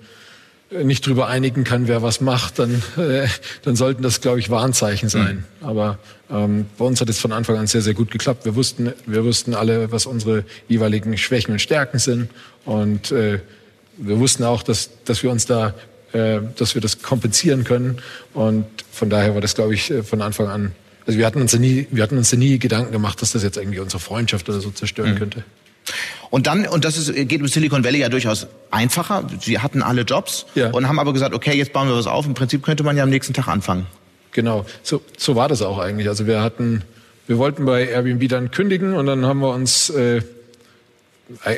nicht drüber einigen kann, wer was macht, dann, äh, dann sollten das, glaube ich, Warnzeichen sein. Mhm. Aber ähm, bei uns hat es von Anfang an sehr, sehr gut geklappt. Wir wussten, wir wussten alle, was unsere jeweiligen Schwächen und Stärken sind. Und äh, wir wussten auch, dass, dass wir uns da, äh, dass wir das kompensieren können. Und von daher war das, glaube ich, äh, von Anfang an. Also wir hatten uns ja nie, wir hatten uns ja nie Gedanken gemacht, dass das jetzt irgendwie unsere Freundschaft oder so zerstören mhm. könnte. Und dann, und das ist, geht im Silicon Valley ja durchaus einfacher. Sie hatten alle Jobs ja. und haben aber gesagt, okay, jetzt bauen wir was auf. Im Prinzip könnte man ja am nächsten Tag anfangen. Genau, so, so war das auch eigentlich. Also wir hatten, wir wollten bei Airbnb dann kündigen und dann haben wir uns, äh,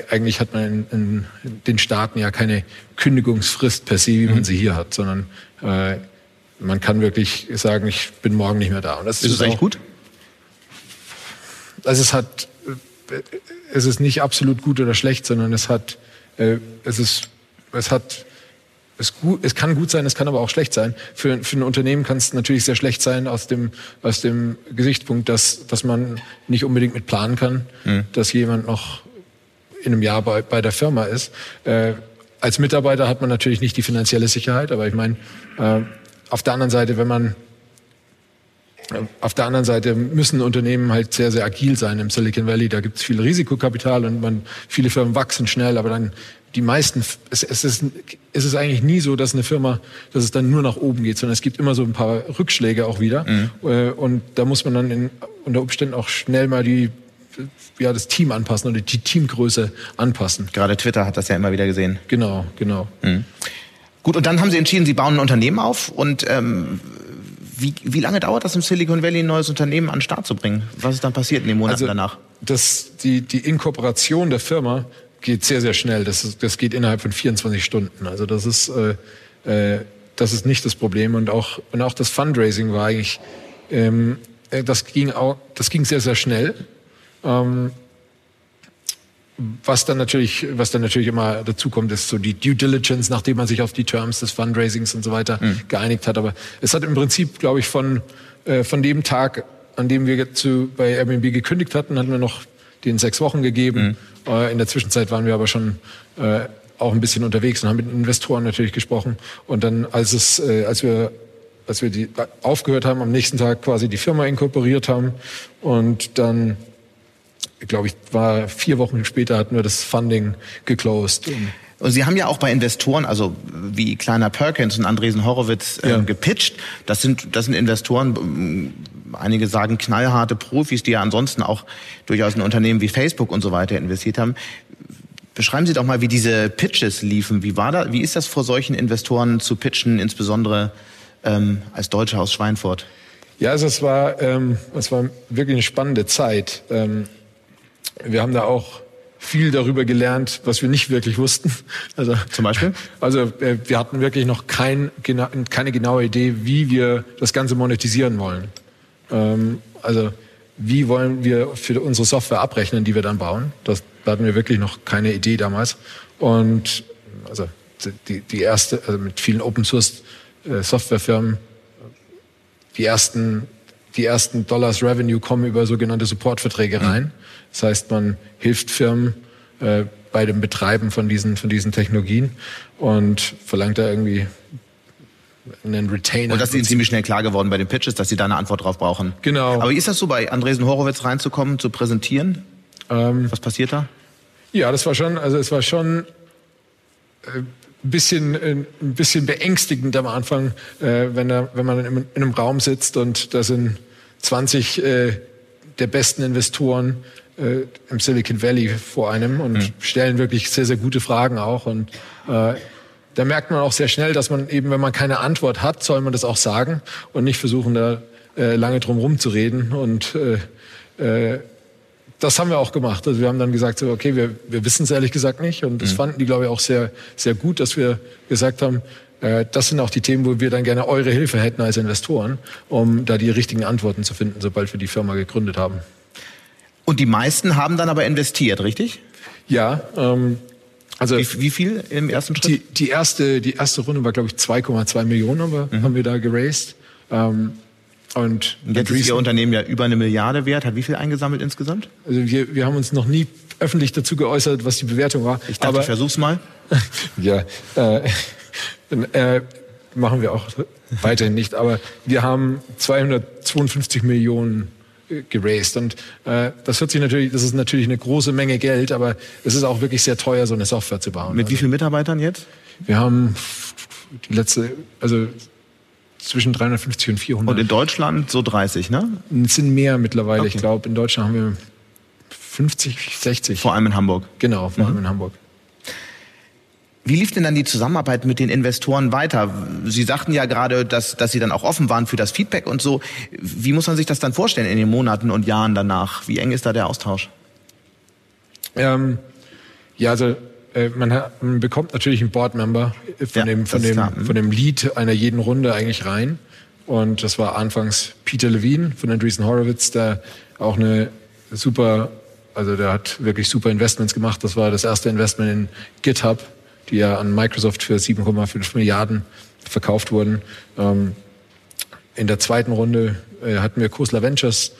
eigentlich hat man in, in den Staaten ja keine Kündigungsfrist per se, wie man mhm. sie hier hat, sondern äh, man kann wirklich sagen, ich bin morgen nicht mehr da. Und das ist, ist es eigentlich gut? Also es hat es ist nicht absolut gut oder schlecht, sondern es hat, äh, es ist, es hat, es, gut, es kann gut sein, es kann aber auch schlecht sein. Für, für ein Unternehmen kann es natürlich sehr schlecht sein aus dem, aus dem Gesichtspunkt, dass, dass man nicht unbedingt mit planen kann, mhm. dass jemand noch in einem Jahr bei, bei der Firma ist. Äh, als Mitarbeiter hat man natürlich nicht die finanzielle Sicherheit, aber ich meine, äh, auf der anderen Seite, wenn man auf der anderen Seite müssen Unternehmen halt sehr, sehr agil sein im Silicon Valley. Da gibt es viel Risikokapital und man, viele Firmen wachsen schnell, aber dann die meisten, es, es, ist, es ist eigentlich nie so, dass eine Firma, dass es dann nur nach oben geht, sondern es gibt immer so ein paar Rückschläge auch wieder. Mhm. Äh, und da muss man dann in, unter Umständen auch schnell mal die, ja, das Team anpassen oder die Teamgröße anpassen. Gerade Twitter hat das ja immer wieder gesehen. Genau, genau. Mhm. Gut, und dann haben Sie entschieden, Sie bauen ein Unternehmen auf und ähm, wie, wie lange dauert das im Silicon Valley, ein neues Unternehmen an den Start zu bringen? Was ist dann passiert in den Monaten also, danach? Das, die, die Inkorporation der Firma geht sehr, sehr schnell. Das, ist, das geht innerhalb von 24 Stunden. Also das ist, äh, äh, das ist nicht das Problem. Und auch, und auch das Fundraising war eigentlich, ähm, äh, das, ging auch, das ging sehr, sehr schnell. Ähm, was dann natürlich, was dann natürlich immer dazu kommt, ist so die Due Diligence, nachdem man sich auf die Terms des Fundraisings und so weiter mhm. geeinigt hat. Aber es hat im Prinzip, glaube ich, von, äh, von dem Tag an dem wir zu, bei Airbnb gekündigt hatten, hatten wir noch den sechs Wochen gegeben. Mhm. Äh, in der Zwischenzeit waren wir aber schon äh, auch ein bisschen unterwegs und haben mit Investoren natürlich gesprochen. Und dann, als es, äh, als wir als wir die aufgehört haben, am nächsten Tag quasi die Firma inkorporiert haben und dann glaube ich, war vier Wochen später hatten wir das Funding geclosed. Und Sie haben ja auch bei Investoren, also wie Kleiner Perkins und Andresen Horowitz, äh, ja. gepitcht. Das sind, das sind Investoren, einige sagen knallharte Profis, die ja ansonsten auch durchaus in Unternehmen wie Facebook und so weiter investiert haben. Beschreiben Sie doch mal, wie diese Pitches liefen. Wie war da, wie ist das vor solchen Investoren zu pitchen, insbesondere ähm, als Deutscher aus Schweinfurt? Ja, also es war, ähm, es war wirklich eine spannende Zeit. Ähm, wir haben da auch viel darüber gelernt, was wir nicht wirklich wussten. Also zum Beispiel? Also äh, wir hatten wirklich noch kein, keine genaue Idee, wie wir das Ganze monetisieren wollen. Ähm, also wie wollen wir für unsere Software abrechnen, die wir dann bauen? Das, da hatten wir wirklich noch keine Idee damals. Und also die, die erste, also mit vielen Open Source äh, Softwarefirmen, die ersten die ersten Dollars Revenue kommen über sogenannte Supportverträge rein. Mhm. Das heißt, man hilft Firmen äh, bei dem Betreiben von diesen, von diesen Technologien und verlangt da irgendwie einen Retainer. Und das ist Ihnen ziemlich schnell klar geworden bei den Pitches, dass Sie da eine Antwort drauf brauchen. Genau. Aber wie ist das so, bei Andresen Horowitz reinzukommen, zu präsentieren? Ähm, Was passiert da? Ja, das war schon, also es war schon äh, ein bisschen, äh, ein bisschen beängstigend am Anfang, äh, wenn, er, wenn man in einem Raum sitzt und da sind 20 äh, der besten Investoren äh, im Silicon Valley vor einem und mhm. stellen wirklich sehr, sehr gute Fragen auch. Und äh, da merkt man auch sehr schnell, dass man eben, wenn man keine Antwort hat, soll man das auch sagen und nicht versuchen, da äh, lange drum rumzureden und äh, äh, das haben wir auch gemacht. Also wir haben dann gesagt, so, okay, wir, wir wissen es ehrlich gesagt nicht. Und das mhm. fanden die, glaube ich, auch sehr, sehr gut, dass wir gesagt haben, das sind auch die Themen, wo wir dann gerne eure Hilfe hätten als Investoren, um da die richtigen Antworten zu finden, sobald wir die Firma gegründet haben. Und die meisten haben dann aber investiert, richtig? Ja. Ähm, also wie, wie, viel im ersten Schritt? Die, die, erste, die erste Runde war, glaube ich, 2,2 Millionen haben wir, mhm. haben wir da geraced. Ähm, und, und jetzt ist Ihr Unternehmen ja über eine Milliarde wert. Hat wie viel eingesammelt insgesamt? Also wir, wir haben uns noch nie öffentlich dazu geäußert, was die Bewertung war. Ich dachte, Aber, ich versuch's mal. [LAUGHS] ja, äh, äh, machen wir auch weiterhin nicht. Aber wir haben 252 Millionen äh, geraced und äh, das hört sich natürlich, das ist natürlich eine große Menge Geld, aber es ist auch wirklich sehr teuer, so eine Software zu bauen. Mit wie vielen Mitarbeitern jetzt? Wir haben die letzte, also zwischen 350 und 400. Und in Deutschland so 30, ne? Es sind mehr mittlerweile. Okay. Ich glaube, in Deutschland haben wir 50, 60. Vor allem in Hamburg. Genau, vor mhm. allem in Hamburg. Wie lief denn dann die Zusammenarbeit mit den Investoren weiter? Sie sagten ja gerade, dass, dass Sie dann auch offen waren für das Feedback und so. Wie muss man sich das dann vorstellen in den Monaten und Jahren danach? Wie eng ist da der Austausch? Ähm, ja, also äh, man, hat, man, bekommt natürlich einen Board-Member von, ja, dem, von, dem, mhm. von dem Lead einer jeden Runde eigentlich rein. Und das war anfangs Peter Levine von Andreessen Horowitz, der auch eine super, also der hat wirklich super Investments gemacht. Das war das erste Investment in GitHub, die ja an Microsoft für 7,5 Milliarden verkauft wurden. Ähm, in der zweiten Runde äh, hatten wir Kosler Ventures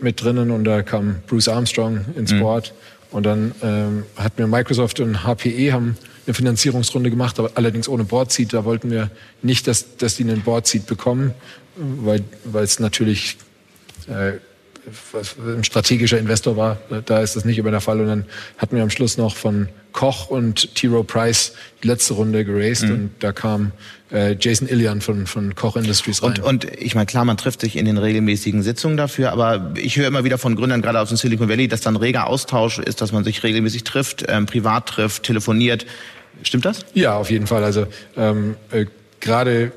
mit drinnen und da kam Bruce Armstrong ins mhm. Board. Und dann ähm, hat mir Microsoft und HPE haben eine Finanzierungsrunde gemacht, aber allerdings ohne Board-Seat. Da wollten wir nicht, dass, dass die einen Board-Seat bekommen, weil, weil es natürlich äh, ein strategischer Investor war. Da ist das nicht über der Fall. Und dann hatten wir am Schluss noch von Koch und T. Rowe Price die letzte Runde geraced mhm. und da kam äh, Jason Illian von, von Koch Industries rein. Und, und ich meine, klar, man trifft sich in den regelmäßigen Sitzungen dafür, aber ich höre immer wieder von Gründern, gerade aus dem Silicon Valley, dass dann reger Austausch ist, dass man sich regelmäßig trifft, ähm, privat trifft, telefoniert. Stimmt das? Ja, auf jeden Fall. Also ähm, äh, gerade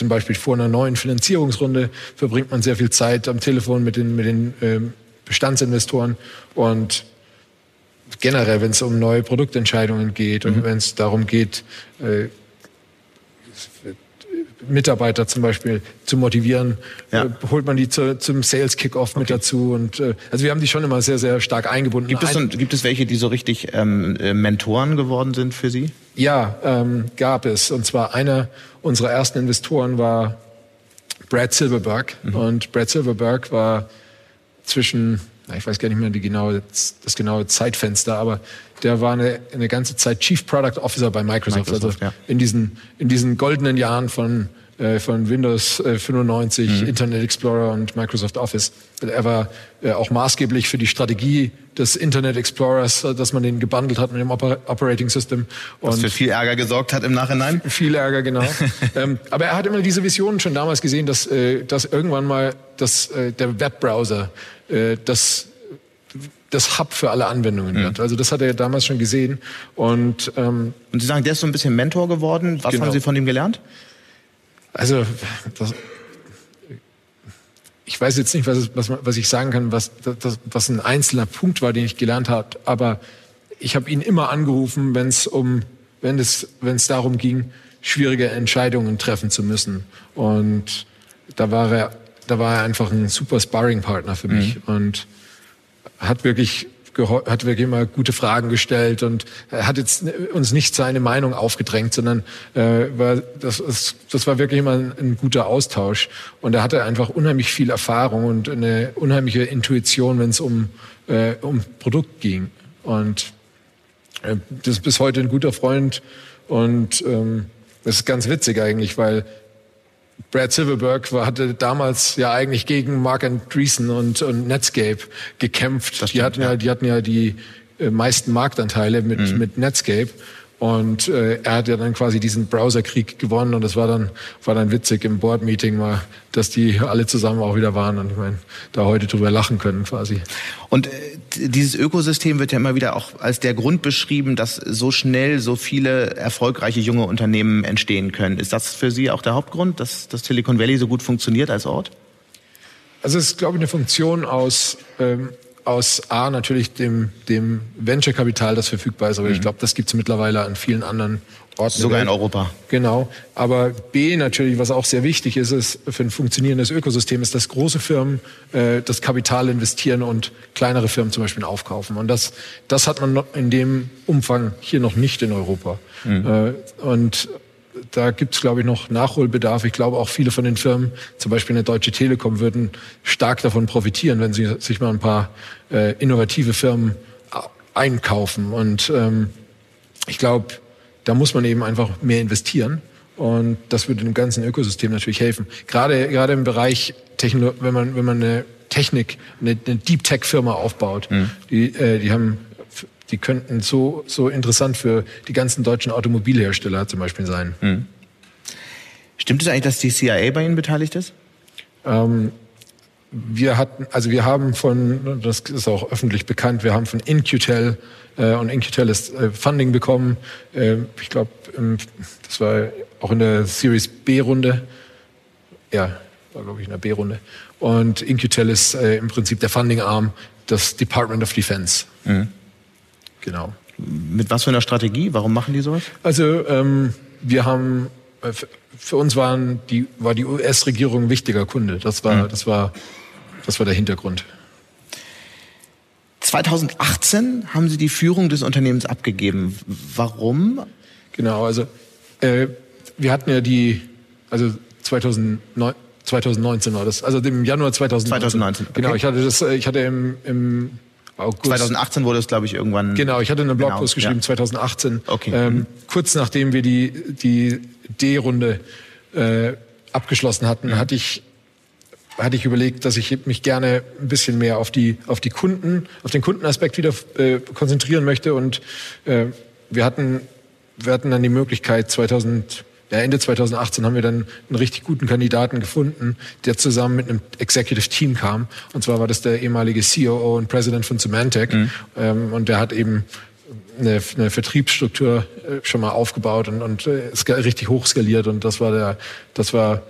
zum Beispiel vor einer neuen Finanzierungsrunde verbringt man sehr viel Zeit am Telefon mit den, mit den ähm, Bestandsinvestoren und generell, wenn es um neue Produktentscheidungen geht und mhm. wenn es darum geht, äh, Mitarbeiter zum Beispiel zu motivieren, ja. äh, holt man die zu, zum Sales Kickoff okay. mit dazu und äh, also wir haben die schon immer sehr sehr stark eingebunden. Gibt es, und, gibt es welche, die so richtig ähm, äh, Mentoren geworden sind für Sie? Ja, ähm, gab es und zwar einer unserer ersten Investoren war Brad Silverberg. Mhm. Und Brad Silverberg war zwischen, ich weiß gar nicht mehr die genaue, das genaue Zeitfenster, aber der war eine, eine ganze Zeit Chief Product Officer bei Microsoft. Microsoft also ja. in, diesen, in diesen goldenen Jahren von äh, von Windows 95, äh, mhm. Internet Explorer und Microsoft Office. Er war äh, auch maßgeblich für die Strategie des Internet Explorers, dass man den gebundelt hat mit dem Oper Operating System. Und Was für viel Ärger gesorgt hat im Nachhinein? Viel Ärger, genau. [LAUGHS] ähm, aber er hat immer diese Visionen schon damals gesehen, dass, äh, dass irgendwann mal das, äh, der Webbrowser äh, das das Hub für alle Anwendungen wird. Mhm. Also das hat er damals schon gesehen. Und, ähm, und Sie sagen, der ist so ein bisschen Mentor geworden. Was genau. haben Sie von ihm gelernt? Also, das, ich weiß jetzt nicht, was, was, was ich sagen kann, was, das, was ein einzelner Punkt war, den ich gelernt habe, aber ich habe ihn immer angerufen, wenn es um, wenn es, wenn es darum ging, schwierige Entscheidungen treffen zu müssen. Und da war er, da war er einfach ein super Sparring-Partner für mich mhm. und hat wirklich hat wirklich immer gute Fragen gestellt und hat jetzt uns nicht seine Meinung aufgedrängt, sondern äh, war, das, ist, das war wirklich immer ein, ein, guter Austausch. Und er hatte einfach unheimlich viel Erfahrung und eine unheimliche Intuition, wenn es um, äh, um Produkt ging. Und äh, das ist bis heute ein guter Freund und ähm, das ist ganz witzig eigentlich, weil Brad Silverberg war, hatte damals ja eigentlich gegen Mark Andreessen und, und Netscape gekämpft. Stimmt, die hatten ja, die hatten ja die äh, meisten Marktanteile mit, mhm. mit Netscape. Und äh, er hat ja dann quasi diesen Browserkrieg gewonnen und das war dann war dann witzig im Board-Meeting mal, dass die alle zusammen auch wieder waren und ich meine, da heute drüber lachen können quasi. Und äh, dieses Ökosystem wird ja immer wieder auch als der Grund beschrieben, dass so schnell so viele erfolgreiche junge Unternehmen entstehen können. Ist das für Sie auch der Hauptgrund, dass das Silicon Valley so gut funktioniert als Ort? Also es ist, glaube ich, eine Funktion aus ähm, aus A natürlich dem, dem Venture-Kapital, das verfügbar ist, aber mhm. ich glaube, das gibt es mittlerweile an vielen anderen Orten. Sogar in Europa. Genau. Aber B natürlich, was auch sehr wichtig ist, ist für ein funktionierendes Ökosystem, ist, dass große Firmen äh, das Kapital investieren und kleinere Firmen zum Beispiel aufkaufen. Und das, das hat man in dem Umfang hier noch nicht in Europa. Mhm. Äh, und da gibt es, glaube ich, noch Nachholbedarf. Ich glaube auch viele von den Firmen, zum Beispiel eine Deutsche Telekom, würden stark davon profitieren, wenn sie sich mal ein paar äh, innovative Firmen einkaufen. Und ähm, ich glaube, da muss man eben einfach mehr investieren. Und das würde dem ganzen Ökosystem natürlich helfen. Gerade, gerade im Bereich Techno, wenn man, wenn man eine Technik, eine, eine Deep Tech Firma aufbaut, mhm. die, äh, die haben die könnten so, so interessant für die ganzen deutschen Automobilhersteller zum Beispiel sein. Mhm. Stimmt es eigentlich, dass die CIA bei Ihnen beteiligt ist? Ähm, wir hatten, also wir haben von, das ist auch öffentlich bekannt, wir haben von InQtel äh, und InQtel ist äh, Funding bekommen. Äh, ich glaube, das war auch in der Series B-Runde. Ja, war glaube ich in der B-Runde. Und InQtel ist äh, im Prinzip der Funding-Arm des Department of Defense. Mhm. Genau. Mit was für einer Strategie? Warum machen die sowas? Also ähm, wir haben äh, für uns waren die, war die US-Regierung ein wichtiger Kunde. Das war, mhm. das war, das war der Hintergrund. 2018 haben Sie die Führung des Unternehmens abgegeben. Warum? Genau, also äh, wir hatten ja die, also 2009, 2019 war das, also im Januar 2019. 2019. Okay. Genau, ich hatte das, äh, ich hatte im, im August. 2018 wurde es, glaube ich, irgendwann. Genau, ich hatte einen Blogpost genau, geschrieben, ja. 2018. Okay. Ähm, mhm. Kurz nachdem wir die, die D-Runde äh, abgeschlossen hatten, mhm. hatte ich hatte ich überlegt, dass ich mich gerne ein bisschen mehr auf die auf die Kunden, auf den Kundenaspekt wieder äh, konzentrieren möchte und äh, wir hatten wir hatten dann die Möglichkeit 2000 ja, Ende 2018 haben wir dann einen richtig guten Kandidaten gefunden, der zusammen mit einem Executive Team kam. Und zwar war das der ehemalige COO und President von Symantec. Mhm. Ähm, und der hat eben eine, eine Vertriebsstruktur äh, schon mal aufgebaut und, und äh, richtig hoch skaliert. Und das war der, das war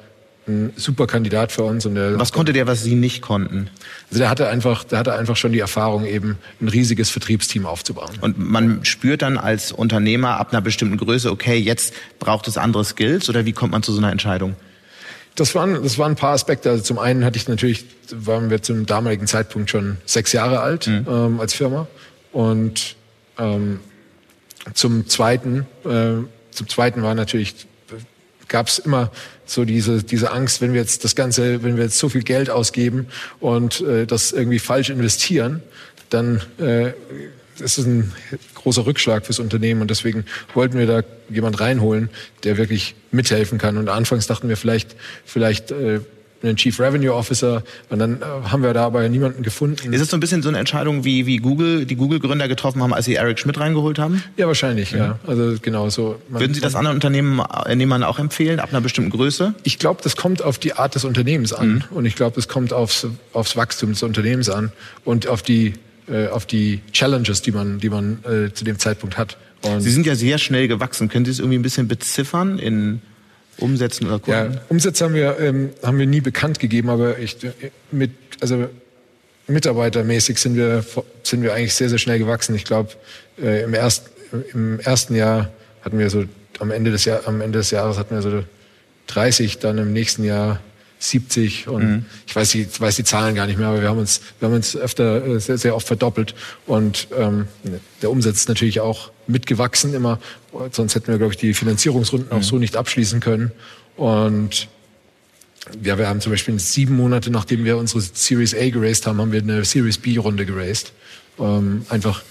ein super Kandidat für uns. Und was konnte der, was Sie nicht konnten? Also der hatte einfach, der hatte einfach schon die Erfahrung, eben ein riesiges Vertriebsteam aufzubauen. Und man spürt dann als Unternehmer ab einer bestimmten Größe, okay, jetzt braucht es andere Skills oder wie kommt man zu so einer Entscheidung? Das waren, das waren ein paar Aspekte. Also zum einen hatte ich natürlich, waren wir zum damaligen Zeitpunkt schon sechs Jahre alt mhm. ähm, als Firma und ähm, zum zweiten, äh, zum zweiten war natürlich gab es immer so diese, diese Angst, wenn wir jetzt das Ganze, wenn wir jetzt so viel Geld ausgeben und äh, das irgendwie falsch investieren, dann äh, ist es ein großer Rückschlag fürs Unternehmen und deswegen wollten wir da jemand reinholen, der wirklich mithelfen kann. Und anfangs dachten wir vielleicht, vielleicht äh, einen Chief Revenue Officer und dann äh, haben wir da aber niemanden gefunden. Ist es so ein bisschen so eine Entscheidung, wie, wie Google, die Google-Gründer getroffen haben, als sie Eric Schmidt reingeholt haben? Ja, wahrscheinlich, ja. ja. Also genau so. Würden Sie das anderen Unternehmen, Unternehmern auch empfehlen, ab einer bestimmten Größe? Ich glaube, das kommt auf die Art des Unternehmens an mhm. und ich glaube, das kommt aufs, aufs Wachstum des Unternehmens an und auf die, äh, auf die Challenges, die man, die man äh, zu dem Zeitpunkt hat. Und Sie sind ja sehr schnell gewachsen. Können Sie es irgendwie ein bisschen beziffern in Umsätzen oder Kunden? Ja, Umsätze haben wir, ähm, haben wir nie bekannt gegeben, aber ich, mit, also mitarbeitermäßig sind wir, sind wir eigentlich sehr, sehr schnell gewachsen. Ich glaube, äh, im, erst, im ersten Jahr hatten wir so, am Ende des, Jahr, am Ende des Jahres hatten wir so 30, dann im nächsten Jahr 70 und mhm. ich weiß die, weiß die Zahlen gar nicht mehr, aber wir haben uns, wir haben uns öfter äh, sehr, sehr oft verdoppelt und ähm, der Umsatz ist natürlich auch mitgewachsen immer, sonst hätten wir, glaube ich, die Finanzierungsrunden mhm. auch so nicht abschließen können und ja, wir haben zum Beispiel sieben Monate, nachdem wir unsere Series A geraced haben, haben wir eine Series B Runde geraced. Ähm, einfach,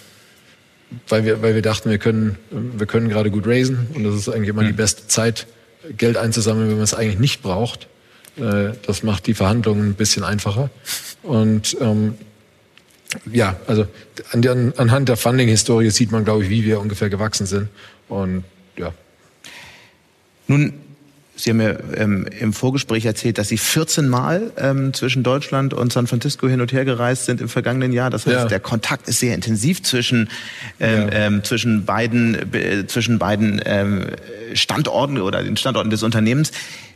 weil wir, weil wir dachten, wir können, wir können gerade gut raisen und das ist eigentlich immer mhm. die beste Zeit, Geld einzusammeln, wenn man es eigentlich nicht braucht. Äh, das macht die Verhandlungen ein bisschen einfacher. Und ähm, ja, also an der, anhand der Funding-Historie sieht man, glaube ich, wie wir ungefähr gewachsen sind. Und ja. Nun, Sie haben mir ähm, im Vorgespräch erzählt, dass Sie 14 Mal ähm, zwischen Deutschland und San Francisco hin und her gereist sind im vergangenen Jahr. Das heißt, ja. der Kontakt ist sehr intensiv zwischen ähm, ja. ähm, zwischen beiden äh, zwischen beiden ähm, Standorten oder den Standorten des Unternehmens.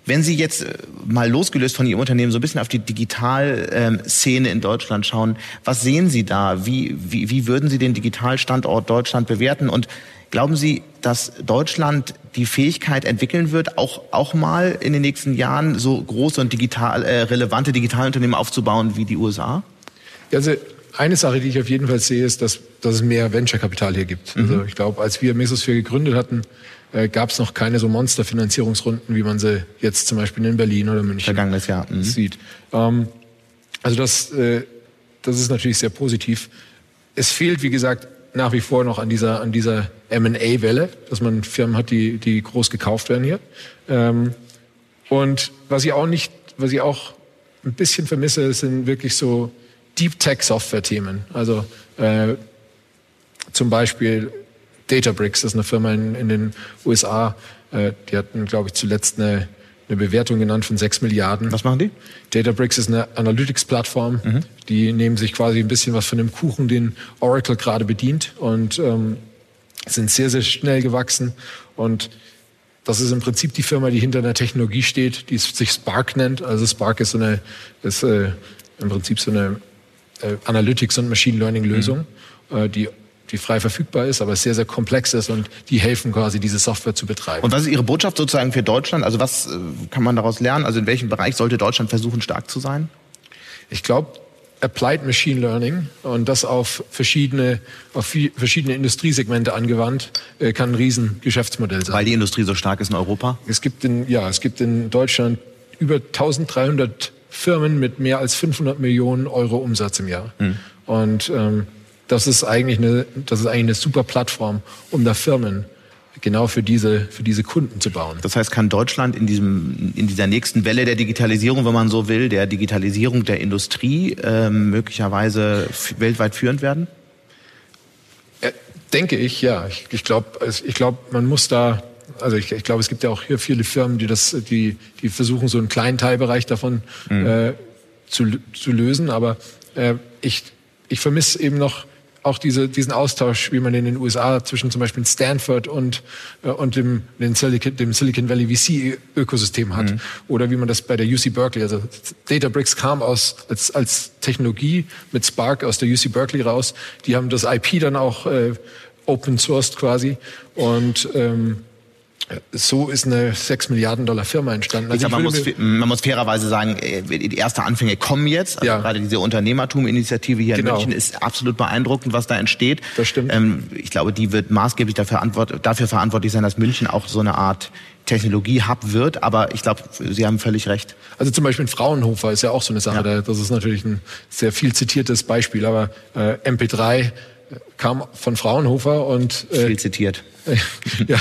Wenn Sie jetzt äh, mal losgelöst von Ihrem Unternehmen so ein bisschen auf die Digitalszene in Deutschland schauen, was sehen Sie da? Wie, wie, wie würden Sie den Digitalstandort Deutschland bewerten? Und glauben Sie, dass Deutschland die Fähigkeit entwickeln wird, auch, auch mal in den nächsten Jahren so große und digital, äh, relevante Digitalunternehmen aufzubauen wie die USA? Also eine Sache, die ich auf jeden Fall sehe, ist, dass, dass es mehr Venture-Kapital hier gibt. Mhm. Also ich glaube, als wir Mesosphere gegründet hatten, äh, gab es noch keine so Monsterfinanzierungsrunden, wie man sie jetzt zum Beispiel in Berlin oder München Vergangenes Jahr. Mhm. sieht. Ähm, also das, äh, das ist natürlich sehr positiv. Es fehlt, wie gesagt, nach wie vor noch an dieser, an dieser M&A-Welle, dass man Firmen hat, die, die groß gekauft werden hier. Ähm, und was ich auch nicht, was ich auch ein bisschen vermisse, sind wirklich so Deep Tech Software Themen. Also äh, zum Beispiel Databricks, das ist eine Firma in, in den USA, äh, die hatten, glaube ich, zuletzt eine, eine Bewertung genannt von 6 Milliarden. Was machen die? Databricks ist eine Analytics-Plattform. Mhm. Die nehmen sich quasi ein bisschen was von dem Kuchen, den Oracle gerade bedient und ähm, sind sehr, sehr schnell gewachsen. Und das ist im Prinzip die Firma, die hinter einer Technologie steht, die sich Spark nennt. Also Spark ist so eine, ist äh, im Prinzip so eine äh, Analytics- und Machine Learning-Lösung, mhm. äh, die die frei verfügbar ist, aber sehr, sehr komplex ist und die helfen quasi, diese Software zu betreiben. Und was ist Ihre Botschaft sozusagen für Deutschland? Also was äh, kann man daraus lernen? Also in welchem Bereich sollte Deutschland versuchen, stark zu sein? Ich glaube, Applied Machine Learning und das auf verschiedene, auf verschiedene Industriesegmente angewandt, äh, kann ein Riesengeschäftsmodell sein. Weil die Industrie so stark ist in Europa? Es gibt in, ja, es gibt in Deutschland über 1300 Firmen mit mehr als 500 Millionen Euro Umsatz im Jahr. Hm. Und ähm, das ist eigentlich eine, das ist eigentlich eine super Plattform, um da Firmen genau für diese, für diese Kunden zu bauen. Das heißt, kann Deutschland in, diesem, in dieser nächsten Welle der Digitalisierung, wenn man so will, der Digitalisierung der Industrie äh, möglicherweise weltweit führend werden? Äh, denke ich, ja. Ich, ich glaube, ich glaub, man muss da, also ich, ich glaube, es gibt ja auch hier viele Firmen, die das, die, die versuchen, so einen kleinen Teilbereich davon mhm. äh, zu, zu lösen. Aber äh, ich, ich vermisse eben noch auch diese, diesen Austausch, wie man in den USA zwischen zum Beispiel Stanford und, äh, und dem, dem, Silicon, dem Silicon Valley VC-Ökosystem hat. Mhm. Oder wie man das bei der UC Berkeley, also Databricks kam aus, als, als Technologie mit Spark aus der UC Berkeley raus. Die haben das IP dann auch äh, open sourced quasi. Und ähm, so ist eine 6 Milliarden Dollar Firma entstanden. Also glaube, man, muss, man muss fairerweise sagen, äh, die ersten Anfänge kommen jetzt. Also ja. Gerade diese Unternehmertum-Initiative hier genau. in München ist absolut beeindruckend, was da entsteht. Das stimmt. Ähm, ich glaube, die wird maßgeblich dafür, dafür verantwortlich sein, dass München auch so eine Art Technologie-Hub wird. Aber ich glaube, Sie haben völlig recht. Also zum Beispiel Fraunhofer ist ja auch so eine Sache. Ja. Das ist natürlich ein sehr viel zitiertes Beispiel. Aber äh, MP3 kam von Fraunhofer und äh, viel zitiert. [LAUGHS] ja,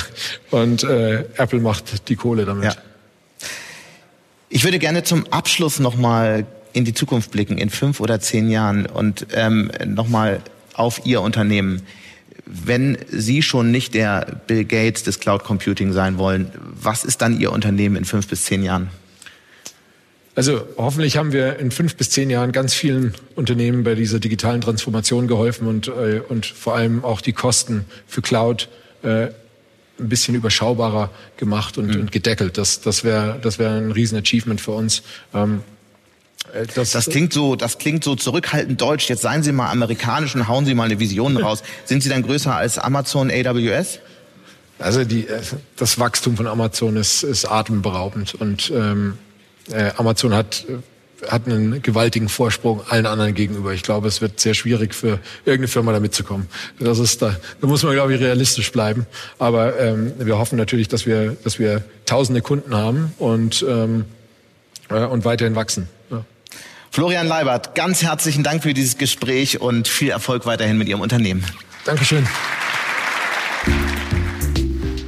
und äh, Apple macht die Kohle damit. Ja. Ich würde gerne zum Abschluss nochmal in die Zukunft blicken, in fünf oder zehn Jahren und ähm, nochmal auf Ihr Unternehmen. Wenn Sie schon nicht der Bill Gates des Cloud Computing sein wollen, was ist dann Ihr Unternehmen in fünf bis zehn Jahren? Also hoffentlich haben wir in fünf bis zehn Jahren ganz vielen Unternehmen bei dieser digitalen Transformation geholfen und, äh, und vor allem auch die Kosten für Cloud äh, ein bisschen überschaubarer gemacht und, mhm. und gedeckelt. Das, das wäre das wäre ein riesen Achievement für uns. Ähm, äh, das, das, klingt so, das klingt so zurückhaltend deutsch. Jetzt seien Sie mal amerikanisch und hauen Sie mal eine Vision raus. [LAUGHS] Sind Sie dann größer als Amazon AWS? Also die, äh, das Wachstum von Amazon ist, ist atemberaubend und ähm, äh, Amazon hat hat einen gewaltigen Vorsprung allen anderen gegenüber. Ich glaube, es wird sehr schwierig für irgendeine Firma da mitzukommen. Das ist da, da muss man, glaube ich, realistisch bleiben. Aber ähm, wir hoffen natürlich, dass wir, dass wir tausende Kunden haben und, ähm, äh, und weiterhin wachsen. Ja. Florian Leibert, ganz herzlichen Dank für dieses Gespräch und viel Erfolg weiterhin mit Ihrem Unternehmen. Dankeschön.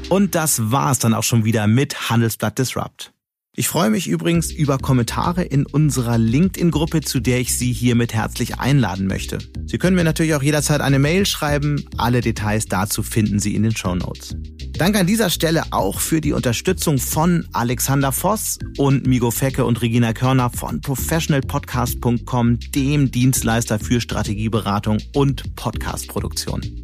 Und das war's dann auch schon wieder mit Handelsblatt Disrupt. Ich freue mich übrigens über Kommentare in unserer LinkedIn-Gruppe, zu der ich Sie hiermit herzlich einladen möchte. Sie können mir natürlich auch jederzeit eine Mail schreiben. Alle Details dazu finden Sie in den Show Notes. Danke an dieser Stelle auch für die Unterstützung von Alexander Voss und Migo Fecke und Regina Körner von professionalpodcast.com, dem Dienstleister für Strategieberatung und Podcastproduktion.